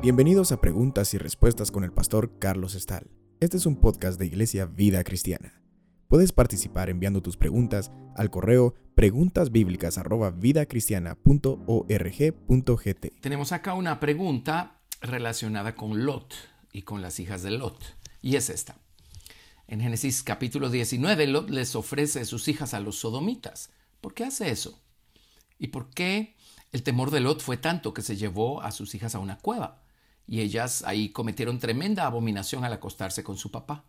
Bienvenidos a Preguntas y Respuestas con el pastor Carlos Estal. Este es un podcast de Iglesia Vida Cristiana. Puedes participar enviando tus preguntas al correo preguntasbiblicas@vidacristiana.org.gt. Tenemos acá una pregunta relacionada con Lot y con las hijas de Lot, y es esta. En Génesis capítulo 19, Lot les ofrece sus hijas a los sodomitas. ¿Por qué hace eso? ¿Y por qué el temor de Lot fue tanto que se llevó a sus hijas a una cueva? Y ellas ahí cometieron tremenda abominación al acostarse con su papá.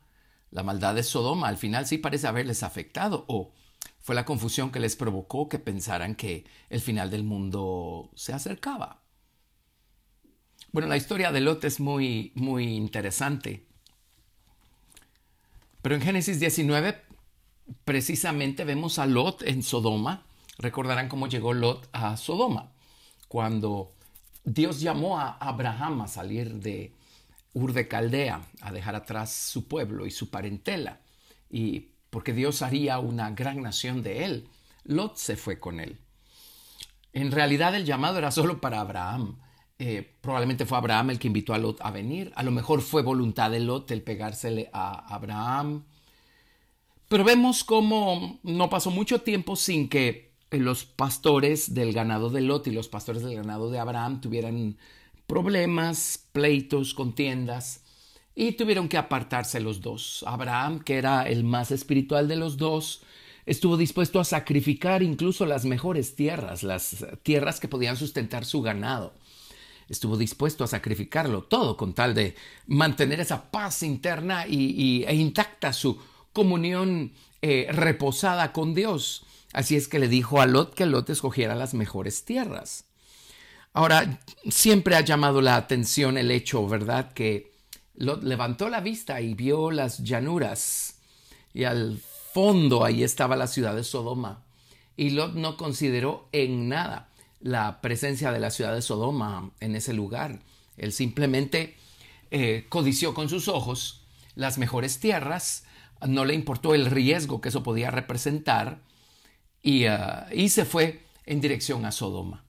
La maldad de Sodoma al final sí parece haberles afectado o fue la confusión que les provocó que pensaran que el final del mundo se acercaba. Bueno, la historia de Lot es muy, muy interesante. Pero en Génesis 19, precisamente vemos a Lot en Sodoma. Recordarán cómo llegó Lot a Sodoma. Cuando Dios llamó a Abraham a salir de Ur de Caldea, a dejar atrás su pueblo y su parentela, y porque Dios haría una gran nación de él, Lot se fue con él. En realidad el llamado era solo para Abraham. Eh, probablemente fue Abraham el que invitó a Lot a venir. A lo mejor fue voluntad de Lot el pegársele a Abraham. Pero vemos cómo no pasó mucho tiempo sin que los pastores del ganado de Lot y los pastores del ganado de Abraham tuvieran problemas, pleitos, contiendas, y tuvieron que apartarse los dos. Abraham, que era el más espiritual de los dos, estuvo dispuesto a sacrificar incluso las mejores tierras, las tierras que podían sustentar su ganado. Estuvo dispuesto a sacrificarlo todo con tal de mantener esa paz interna y, e intacta su comunión eh, reposada con Dios. Así es que le dijo a Lot que Lot escogiera las mejores tierras. Ahora, siempre ha llamado la atención el hecho, ¿verdad? Que Lot levantó la vista y vio las llanuras y al fondo ahí estaba la ciudad de Sodoma. Y Lot no consideró en nada la presencia de la ciudad de Sodoma en ese lugar. Él simplemente eh, codició con sus ojos las mejores tierras, no le importó el riesgo que eso podía representar y, ah, se fue en dirección a Sodoma.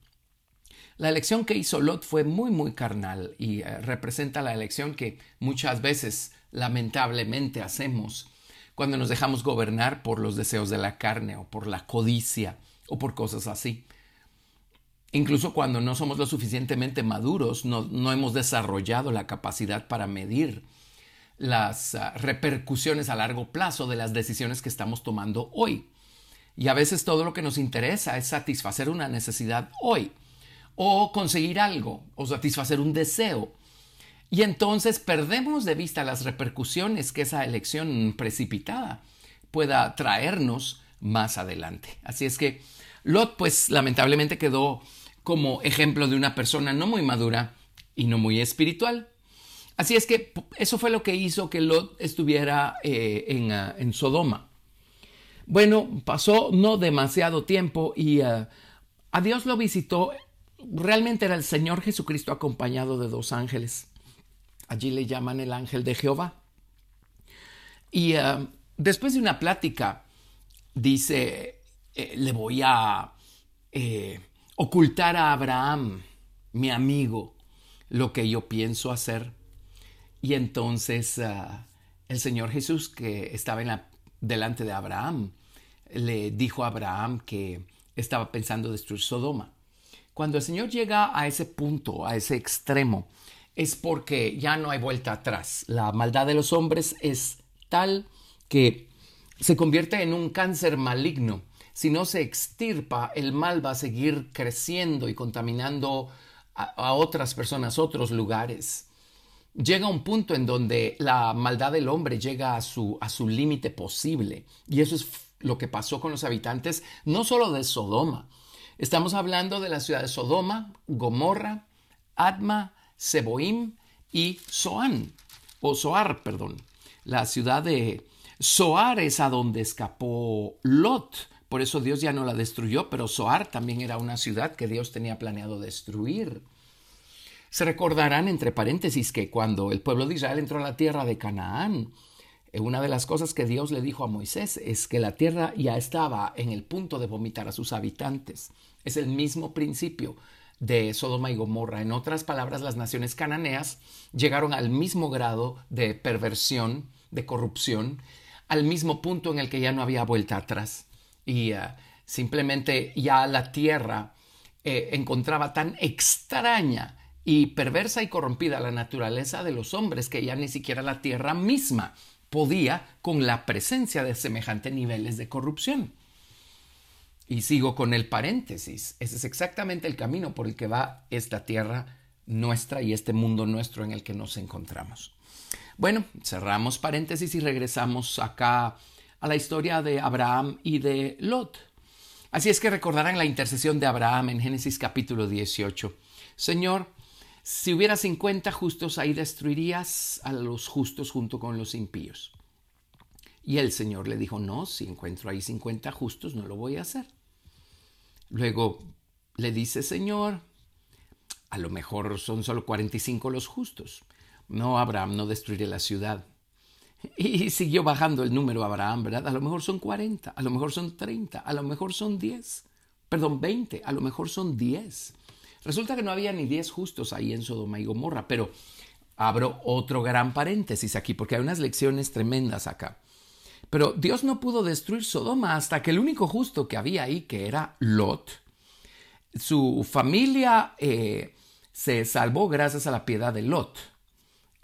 La elección que hizo Lot fue muy, muy carnal y eh, representa la elección que muchas veces lamentablemente hacemos cuando nos dejamos gobernar por los deseos de la carne o por la codicia o por cosas así. Incluso cuando no somos lo suficientemente maduros, no, hemos desarrollado la capacidad para medir las uh, repercusiones a largo plazo de las decisiones que estamos tomando hoy. Y a veces todo lo que nos interesa es satisfacer una necesidad hoy o conseguir algo o satisfacer un deseo. Y entonces perdemos de vista las repercusiones que esa elección precipitada pueda traernos más adelante. Así es que Lot pues lamentablemente quedó como ejemplo de una persona no muy madura y no muy espiritual. Así es que eso fue lo que hizo que Lot estuviera eh, en, ah, en, Sodoma. Bueno, pasó no demasiado tiempo y uh, a Dios lo visitó realmente era el Señor Jesucristo acompañado de dos ángeles. Allí le llaman el ángel de Jehová. Y eh, después de una plática, dice, eh, le voy a eh, ocultar a Abraham, mi amigo, lo que yo pienso hacer. Y entonces el Señor Jesús, que estaba en la, delante de Abraham, le dijo a Abraham que estaba pensando destruir Sodoma. Cuando el Señor llega a ese punto, a ese extremo, es porque ya no hay vuelta atrás. La maldad de los hombres es tal que se convierte en un cáncer maligno. Si no se extirpa, el mal va a seguir creciendo y contaminando a, otras personas, otros lugares. Llega un punto en donde la maldad del hombre llega a su, a su límite posible. Y eso es lo que pasó con los habitantes, no solo de Sodoma, Estamos hablando de la ciudad de Sodoma, Gomorra, Adma, Seboim y Zoán, o Zoar, perdón. La ciudad de Zoar es a donde escapó Lot. Por eso Dios ya no la destruyó, pero Zoar también era una ciudad que Dios tenía planeado destruir. Se recordarán, entre paréntesis, que cuando el pueblo de Israel entró a la tierra de Canaán, Eh, una de las cosas que Dios le dijo a Moisés es que la tierra ya estaba en el punto de vomitar a sus habitantes. Es el mismo principio de Sodoma y Gomorra. En otras palabras, las naciones cananeas llegaron al mismo grado de perversión, de corrupción, al mismo punto en el que ya no había vuelta atrás. Y uh, simplemente ya la tierra eh, encontraba tan extraña y perversa y corrompida la naturaleza de los hombres que ya ni siquiera la tierra misma podía con la presencia de semejantes niveles de corrupción. Y sigo con el paréntesis. Ese es exactamente el camino por el que va esta tierra nuestra y este mundo nuestro en el que nos encontramos. Bueno, cerramos paréntesis y regresamos acá a la historia de Abraham y de Lot. Así es que recordarán la intercesión de Abraham en Génesis capítulo 18. Señor, si hubiera 50 justos, ahí destruirías a los justos junto con los impíos. Y el Señor le dijo, no, si encuentro ahí 50 justos, no lo voy a hacer. Luego le dice, Señor, a lo mejor son solo 45 los justos. No, Abraham, no destruiré la ciudad. Y siguió bajando el número Abraham, ¿verdad? A lo mejor son 40, a lo mejor son 30, a lo mejor son 10, perdón, 20, a lo mejor son 10. Resulta que no había ni diez justos ahí en Sodoma y Gomorra, pero abro otro gran paréntesis aquí porque hay unas lecciones tremendas acá. Pero Dios no pudo destruir Sodoma hasta que el único justo que había ahí, que era Lot, su familia eh, se salvó gracias a la piedad de Lot.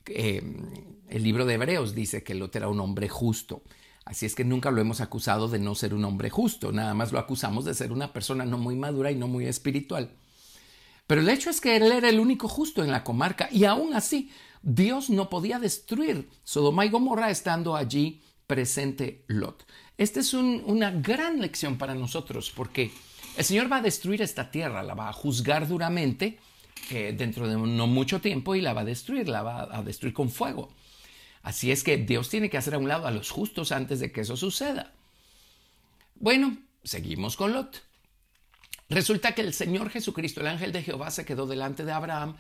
Eh, el libro de Hebreos dice que Lot era un hombre justo. Así es que nunca lo hemos acusado de no ser un hombre justo, nada más lo acusamos de ser una persona no muy madura y no muy espiritual. Pero el hecho es que él era el único justo en la comarca y aún así Dios no podía destruir Sodoma y Gomorra estando allí presente Lot. Esta es una gran lección para nosotros porque el Señor va a destruir esta tierra, la va a juzgar duramente dentro de no mucho tiempo y la va a destruir, la va a destruir con fuego. Así es que Dios tiene que hacer a un lado a los justos antes de que eso suceda. Bueno, seguimos con Lot. Resulta que el Señor Jesucristo, el ángel de Jehová, se quedó delante de Abraham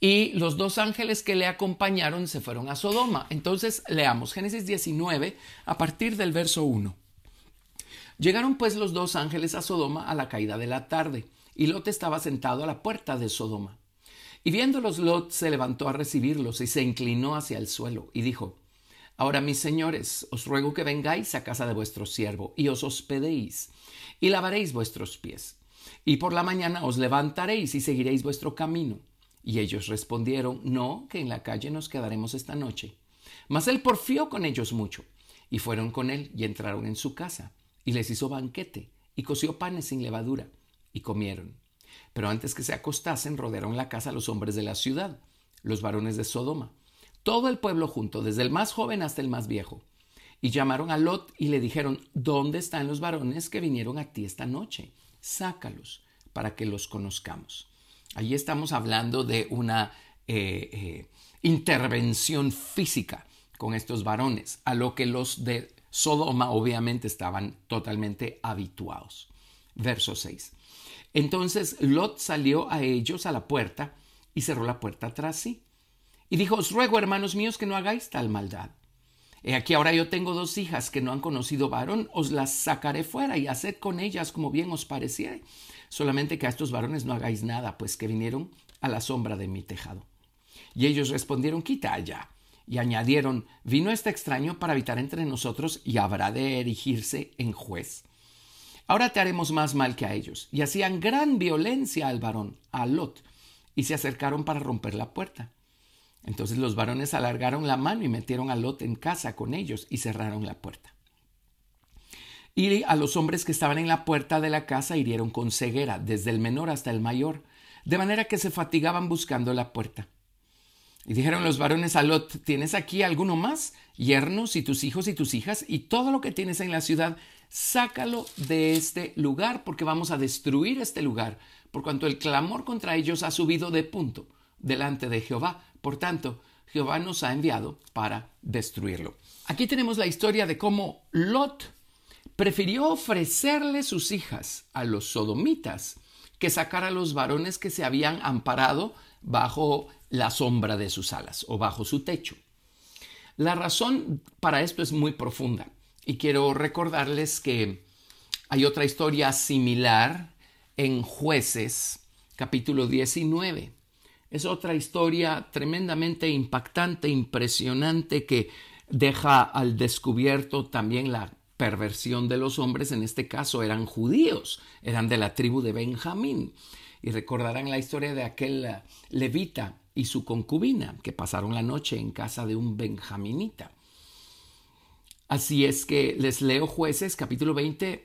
y los dos ángeles que le acompañaron se fueron a Sodoma. Entonces leamos Génesis 19 a partir del verso 1. Llegaron pues los dos ángeles a Sodoma a la caída de la tarde, y Lot estaba sentado a la puerta de Sodoma. Y viéndolos, Lot se levantó a recibirlos y se inclinó hacia el suelo y dijo, Ahora mis señores, os ruego que vengáis a casa de vuestro siervo y os hospedéis y lavaréis vuestros pies y por la mañana os levantaréis y seguiréis vuestro camino. Y ellos respondieron, No, que en la calle nos quedaremos esta noche. Mas él porfió con ellos mucho, y fueron con él y entraron en su casa, y les hizo banquete, y coció panes sin levadura, y comieron. Pero antes que se acostasen, rodearon la casa los hombres de la ciudad, los varones de Sodoma, todo el pueblo junto, desde el más joven hasta el más viejo. Y llamaron a Lot y le dijeron, ¿dónde están los varones que vinieron a ti esta noche? sácalos para que los conozcamos. Allí estamos hablando de una eh, eh, intervención física con estos varones, a lo que los de Sodoma obviamente estaban totalmente habituados. Verso 6. Entonces Lot salió a ellos a la puerta y cerró la puerta tras sí. Y dijo, os ruego, hermanos míos, que no hagáis tal maldad. He aquí ahora yo tengo dos hijas que no han conocido varón, os las sacaré fuera y haced con ellas como bien os pareciere. Solamente que a estos varones no hagáis nada, pues que vinieron a la sombra de mi tejado. Y ellos respondieron, quita allá. Y añadieron, vino este extraño para habitar entre nosotros y habrá de erigirse en juez. Ahora te haremos más mal que a ellos. Y hacían gran violencia al varón, a Lot, y se acercaron para romper la puerta. Entonces los varones alargaron la mano y metieron a Lot en casa con ellos y cerraron la puerta. Y a los hombres que estaban en la puerta de la casa hirieron con ceguera, desde el menor hasta el mayor, de manera que se fatigaban buscando la puerta. Y dijeron los varones a Lot, ¿tienes aquí alguno más? Yernos y tus hijos y tus hijas y todo lo que tienes en la ciudad, sácalo de este lugar, porque vamos a destruir este lugar, por cuanto el clamor contra ellos ha subido de punto delante de Jehová, por tanto, Jehová nos ha enviado para destruirlo. Aquí tenemos la historia de cómo Lot prefirió ofrecerle sus hijas a los sodomitas que sacar a los varones que se habían amparado bajo la sombra de sus alas o bajo su techo. La razón para esto es muy profunda y quiero recordarles que hay otra historia similar en jueces capítulo 19. Es otra historia tremendamente impactante, impresionante, que deja al descubierto también la perversión de los hombres, en este caso eran judíos, eran de la tribu de Benjamín. Y recordarán la historia de aquel levita y su concubina que pasaron la noche en casa de un benjaminita. Así es que les leo jueces capítulo 20,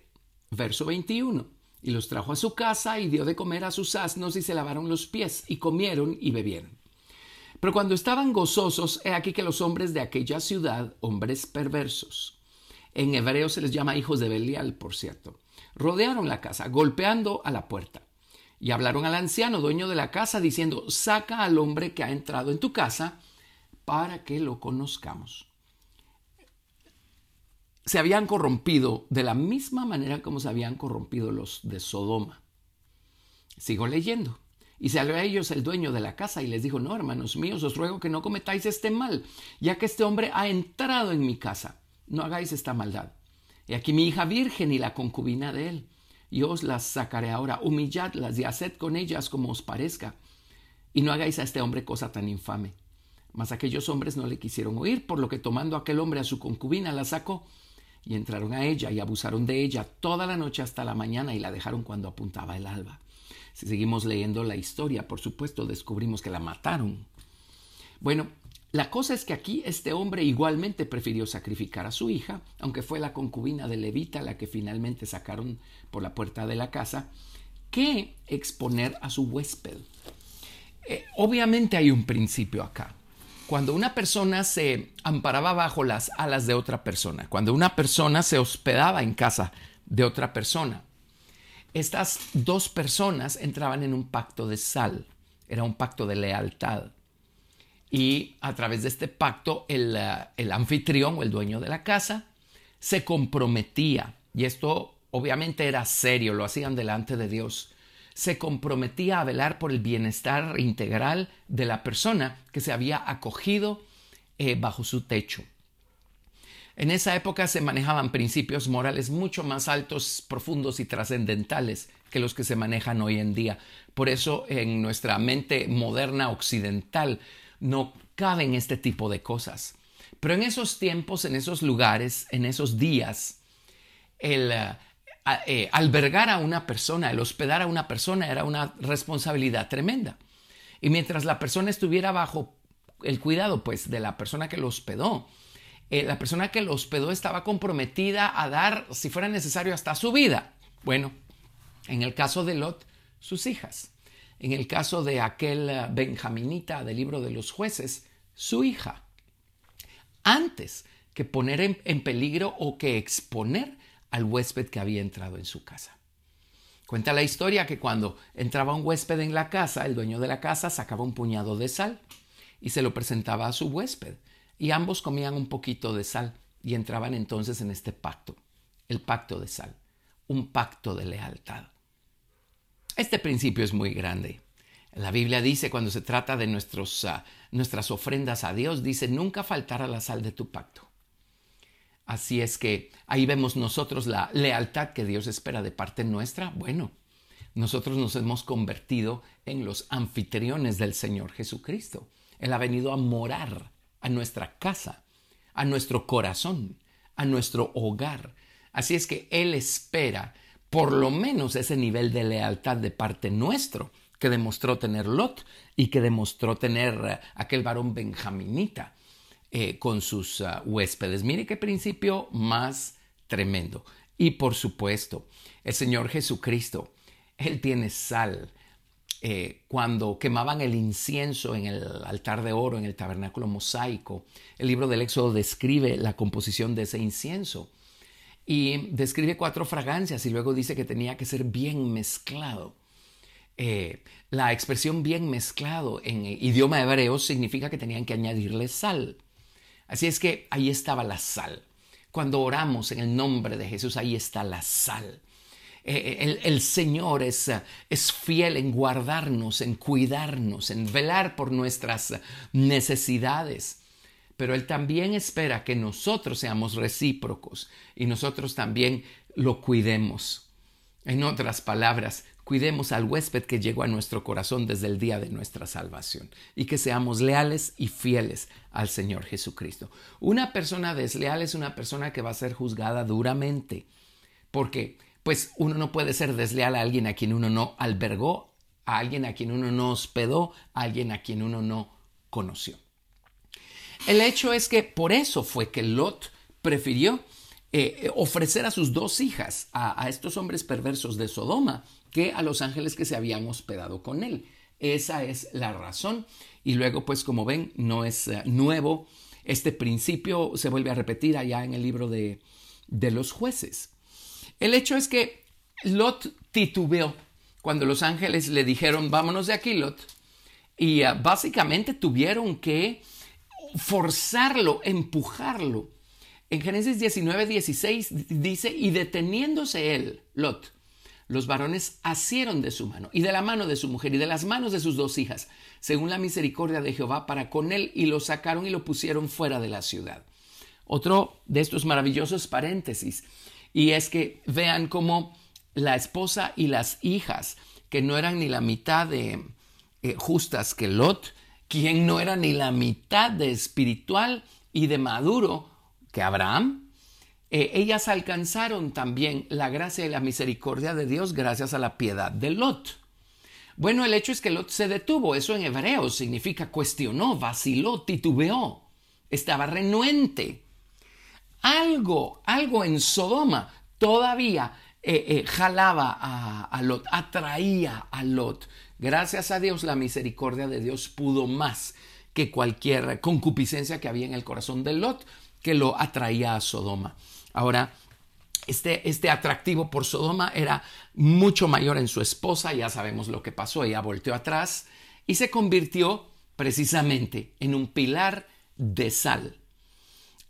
verso 21. Y los trajo a su casa y dio de comer a sus asnos y se lavaron los pies y comieron y bebieron. Pero cuando estaban gozosos, he aquí que los hombres de aquella ciudad, hombres perversos, en hebreo se les llama hijos de Belial, por cierto, rodearon la casa, golpeando a la puerta. Y hablaron al anciano, dueño de la casa, diciendo, saca al hombre que ha entrado en tu casa para que lo conozcamos se habían corrompido de la misma manera como se habían corrompido los de Sodoma. Sigo leyendo. Y salió a ellos el dueño de la casa y les dijo, no, hermanos míos, os ruego que no cometáis este mal, ya que este hombre ha entrado en mi casa. No hagáis esta maldad. Y aquí mi hija virgen y la concubina de él. Yo os las sacaré ahora, humilladlas y haced con ellas como os parezca. Y no hagáis a este hombre cosa tan infame. Mas aquellos hombres no le quisieron oír, por lo que tomando aquel hombre a su concubina la sacó y entraron a ella y abusaron de ella toda la noche hasta la mañana y la dejaron cuando apuntaba el alba. Si seguimos leyendo la historia, por supuesto, descubrimos que la mataron. Bueno, la cosa es que aquí este hombre igualmente prefirió sacrificar a su hija, aunque fue la concubina de Levita la que finalmente sacaron por la puerta de la casa, que exponer a su huésped. Eh, obviamente hay un principio acá cuando una persona se amparaba bajo las alas de otra persona, cuando una persona se hospedaba en casa de otra persona, estas dos personas entraban en un pacto de sal, era un pacto de lealtad. Y a través de este pacto el, eh, el anfitrión o el dueño de la casa se comprometía, y esto obviamente era serio, lo hacían delante de Dios, se comprometía a velar por el bienestar integral de la persona que se había acogido eh, bajo su techo. En esa época se manejaban principios morales mucho más altos, profundos y trascendentales que los que se manejan hoy en día. Por eso en nuestra mente moderna occidental no caben este tipo de cosas. Pero en esos tiempos, en esos lugares, en esos días, el, eh, albergar a una persona, el hospedar a una persona era una responsabilidad tremenda. Y mientras la persona estuviera bajo el cuidado pues de la persona que lo hospedó, eh, la persona que lo hospedó estaba comprometida a dar, si fuera necesario, hasta su vida. Bueno, en el caso de Lot, sus hijas. En el caso de aquel eh, benjaminita del libro de los jueces, su hija. Antes que poner en peligro o que exponer al huésped que había entrado en su casa. Cuenta la historia que cuando entraba un huésped en la casa, el dueño de la casa sacaba un puñado de sal y se lo presentaba a su huésped, y ambos comían un poquito de sal y entraban entonces en este pacto, el pacto de sal, un pacto de lealtad. Este principio es muy grande. La Biblia dice cuando se trata de ah, nuestras ofrendas a Dios, dice, nunca faltará la sal de tu pacto. Así es que ahí vemos nosotros la lealtad que Dios espera de parte nuestra. Bueno, nosotros nos hemos convertido en los anfitriones del Señor Jesucristo. Él ha venido a morar a nuestra casa, a nuestro corazón, a nuestro hogar. Así es que Él espera por lo menos ese nivel de lealtad de parte nuestro que demostró tener Lot y que demostró tener eh, aquel varón benjaminita eh, con sus ah, huéspedes. Mire qué principio más tremendo. Y por supuesto, el Señor Jesucristo, Él tiene sal. Eh, cuando quemaban el incienso en el altar de oro, en el tabernáculo mosaico, el libro del Éxodo describe la composición de ese incienso y describe cuatro fragancias y luego dice que tenía que ser bien mezclado. Eh, la expresión bien mezclado en idioma hebreo significa que tenían que añadirle sal. Así es que ahí estaba la sal. Cuando oramos en el nombre de Jesús, ahí está la sal. Eh, eh, el, Señor es, es, fiel en guardarnos, en cuidarnos, en velar por nuestras necesidades. pero Él también espera que nosotros seamos recíprocos y nosotros también lo cuidemos. En otras palabras, cuidemos al huésped que llegó a nuestro corazón desde el día de nuestra salvación y que seamos leales y fieles al Señor Jesucristo. Una persona desleal es una persona que va a ser juzgada duramente, porque pues uno no puede ser desleal a alguien a quien uno no albergó, a alguien a quien uno no hospedó, a alguien a quien uno no conoció. El hecho es que por eso fue que Lot prefirió eh, ofrecer a sus dos hijas, a, estos hombres perversos de Sodoma, que a los ángeles que se habían hospedado con él. Esa es la razón. Y luego, pues como ven, no es eh, nuevo. Este principio se vuelve a repetir allá en el libro de, de los jueces. El hecho es que Lot titubeó cuando los ángeles le dijeron, vámonos de aquí, Lot. Y ah, básicamente tuvieron que forzarlo, empujarlo en Génesis 19, 16 dice, y deteniéndose él, Lot, los varones asieron de su mano y de la mano de su mujer y de las manos de sus dos hijas, según la misericordia de Jehová para con él, y lo sacaron y lo pusieron fuera de la ciudad. Otro de estos maravillosos paréntesis, y es que vean cómo la esposa y las hijas, que no eran ni la mitad de eh, justas que Lot, quien no era ni la mitad de espiritual y de maduro, que Abraham, eh, ellas alcanzaron también la gracia y la misericordia de Dios gracias a la piedad de Lot. Bueno, el hecho es que Lot se detuvo, eso en hebreo significa cuestionó, vaciló, titubeó, estaba renuente. Algo, algo en Sodoma todavía eh, eh, jalaba a, a Lot, atraía a Lot. Gracias a Dios, la misericordia de Dios pudo más que cualquier concupiscencia que había en el corazón de Lot que lo atraía a Sodoma. Ahora, este, este, atractivo por Sodoma era mucho mayor en su esposa, ya sabemos lo que pasó, ella volteó atrás y se convirtió precisamente en un pilar de sal.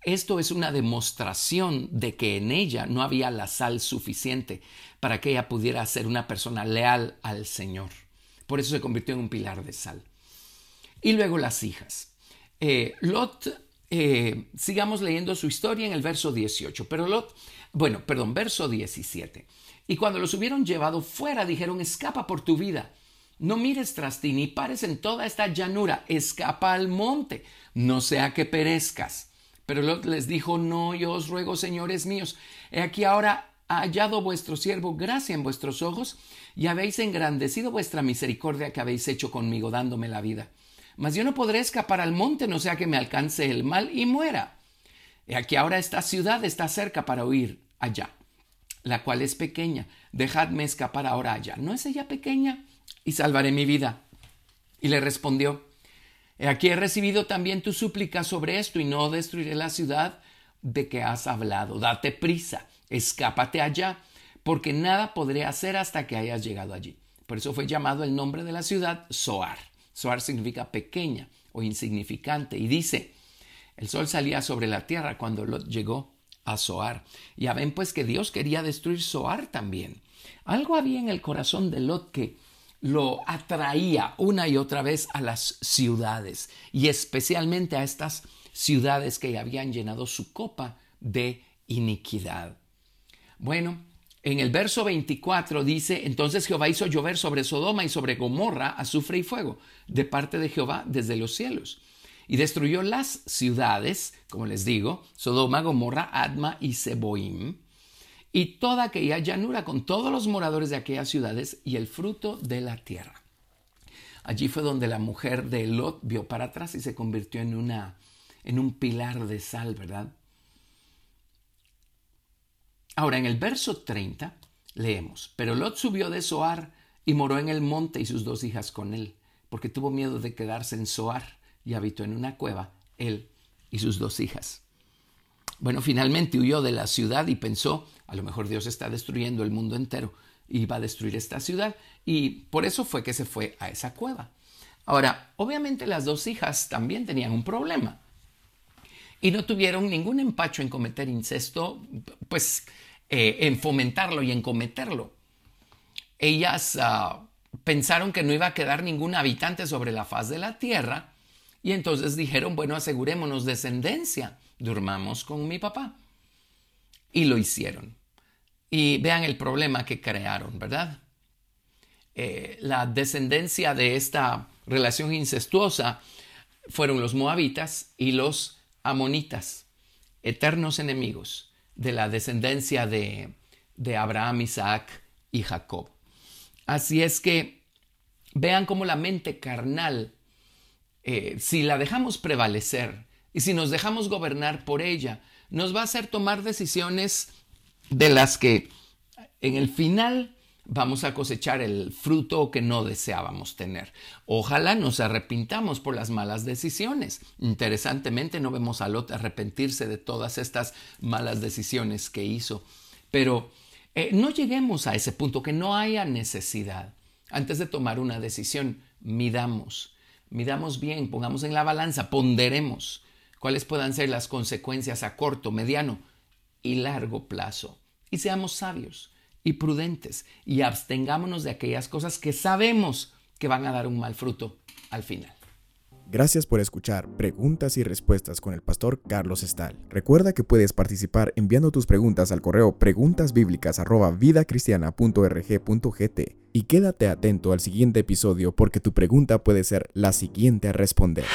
Esto es una demostración de que en ella no había la sal suficiente para que ella pudiera ser una persona leal al Señor. Por eso se convirtió en un pilar de sal. Y luego las hijas. Eh, Lot eh, sigamos leyendo su historia en el verso 18. Pero Lot, bueno, perdón, verso 17. Y cuando los hubieron llevado fuera, dijeron, escapa por tu vida. No mires tras ti, ni pares en toda esta llanura, escapa al monte, no sea que perezcas. Pero Lot les dijo, no, yo os ruego, señores míos, he aquí ahora ha hallado vuestro siervo gracia en vuestros ojos, y habéis engrandecido vuestra misericordia que habéis hecho conmigo, dándome la vida mas yo no podré escapar al monte, no sea que me alcance el mal y muera. Y aquí ahora esta ciudad está cerca para huir allá, la cual es pequeña. Dejadme escapar ahora allá. ¿No es ella pequeña? Y salvaré mi vida. Y le respondió, aquí he recibido también tu súplica sobre esto y no destruiré la ciudad de que has hablado. Date prisa, escápate allá, porque nada podré hacer hasta que hayas llegado allí. Por eso fue llamado el nombre de la ciudad Soar. Soar significa pequeña o insignificante. Y dice, el sol salía sobre la tierra cuando Lot llegó a Soar. Ya ven pues que Dios quería destruir Soar también. Algo había en el corazón de Lot que lo atraía una y otra vez a las ciudades y especialmente a estas ciudades que habían llenado su copa de iniquidad. Bueno, en el verso 24 dice, entonces Jehová hizo llover sobre Sodoma y sobre Gomorra azufre y fuego de parte de Jehová desde los cielos. Y destruyó las ciudades, como les digo, Sodoma, Gomorra, Adma y Seboim, y toda aquella llanura con todos los moradores de aquellas ciudades y el fruto de la tierra. Allí fue donde la mujer de Lot vio para atrás y se convirtió en, una, en un pilar de sal, ¿verdad? Ahora, en el verso 30 leemos, pero Lot subió de Zoar y moró en el monte y sus dos hijas con él, porque tuvo miedo de quedarse en Zoar y habitó en una cueva, él y sus dos hijas. Bueno, finalmente huyó de la ciudad y pensó, a lo mejor Dios está destruyendo el mundo entero y va a destruir esta ciudad, y por eso fue que se fue a esa cueva. Ahora, obviamente las dos hijas también tenían un problema y no tuvieron ningún empacho en cometer incesto, pues eh, en fomentarlo y en cometerlo. Ellas ah, pensaron que no iba a quedar ningún habitante sobre la faz de la tierra Y entonces dijeron, bueno, asegurémonos descendencia, durmamos con mi papá. Y lo hicieron. Y vean el problema que crearon, ¿verdad? Eh, la descendencia de esta relación incestuosa fueron los moabitas y los amonitas, eternos enemigos de la descendencia de, de Abraham, Isaac y Jacob. Así es que vean cómo la mente carnal, eh, si la dejamos prevalecer y si nos dejamos gobernar por ella, nos va a hacer tomar decisiones de las que en el final vamos a cosechar el fruto que no deseábamos tener. Ojalá nos arrepintamos por las malas decisiones. Interesantemente no vemos a Lot arrepentirse de todas estas malas decisiones que hizo. Pero eh, no lleguemos a ese punto, que no haya necesidad. Antes de tomar una decisión, midamos, midamos bien, pongamos en la balanza, ponderemos cuáles puedan ser las consecuencias a corto, mediano y largo plazo. Y seamos sabios y prudentes y abstengámonos de aquellas cosas que sabemos que van a dar un mal fruto al final. Gracias por escuchar Preguntas y Respuestas con el pastor Carlos Estal. Recuerda que puedes participar enviando tus preguntas al correo preguntasbiblicas@vidacristiana.rg.gt y quédate atento al siguiente episodio porque tu pregunta puede ser la siguiente a responder.